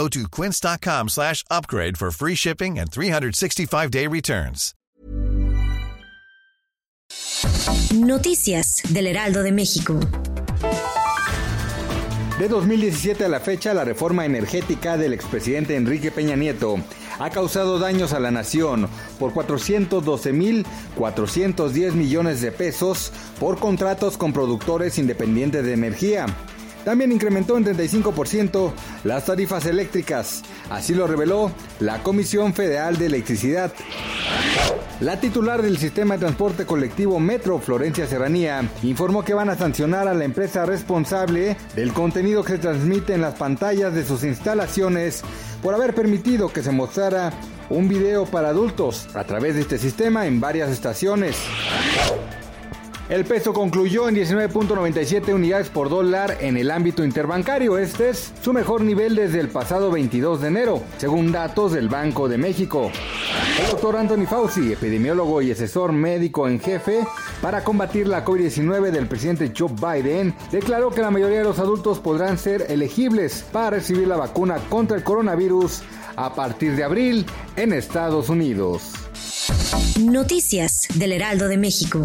Go to quince.com slash upgrade for free shipping and 365-day returns. Noticias del Heraldo de México. De 2017 a la fecha, la reforma energética del expresidente Enrique Peña Nieto ha causado daños a la nación por 412.410 millones de pesos por contratos con productores independientes de energía. También incrementó en 35% las tarifas eléctricas, así lo reveló la Comisión Federal de Electricidad. La titular del sistema de transporte colectivo Metro, Florencia Serranía, informó que van a sancionar a la empresa responsable del contenido que se transmite en las pantallas de sus instalaciones por haber permitido que se mostrara un video para adultos a través de este sistema en varias estaciones. El peso concluyó en 19.97 unidades por dólar en el ámbito interbancario. Este es su mejor nivel desde el pasado 22 de enero, según datos del Banco de México. El doctor Anthony Fauci, epidemiólogo y asesor médico en jefe para combatir la COVID-19 del presidente Joe Biden, declaró que la mayoría de los adultos podrán ser elegibles para recibir la vacuna contra el coronavirus a partir de abril en Estados Unidos. Noticias del Heraldo de México.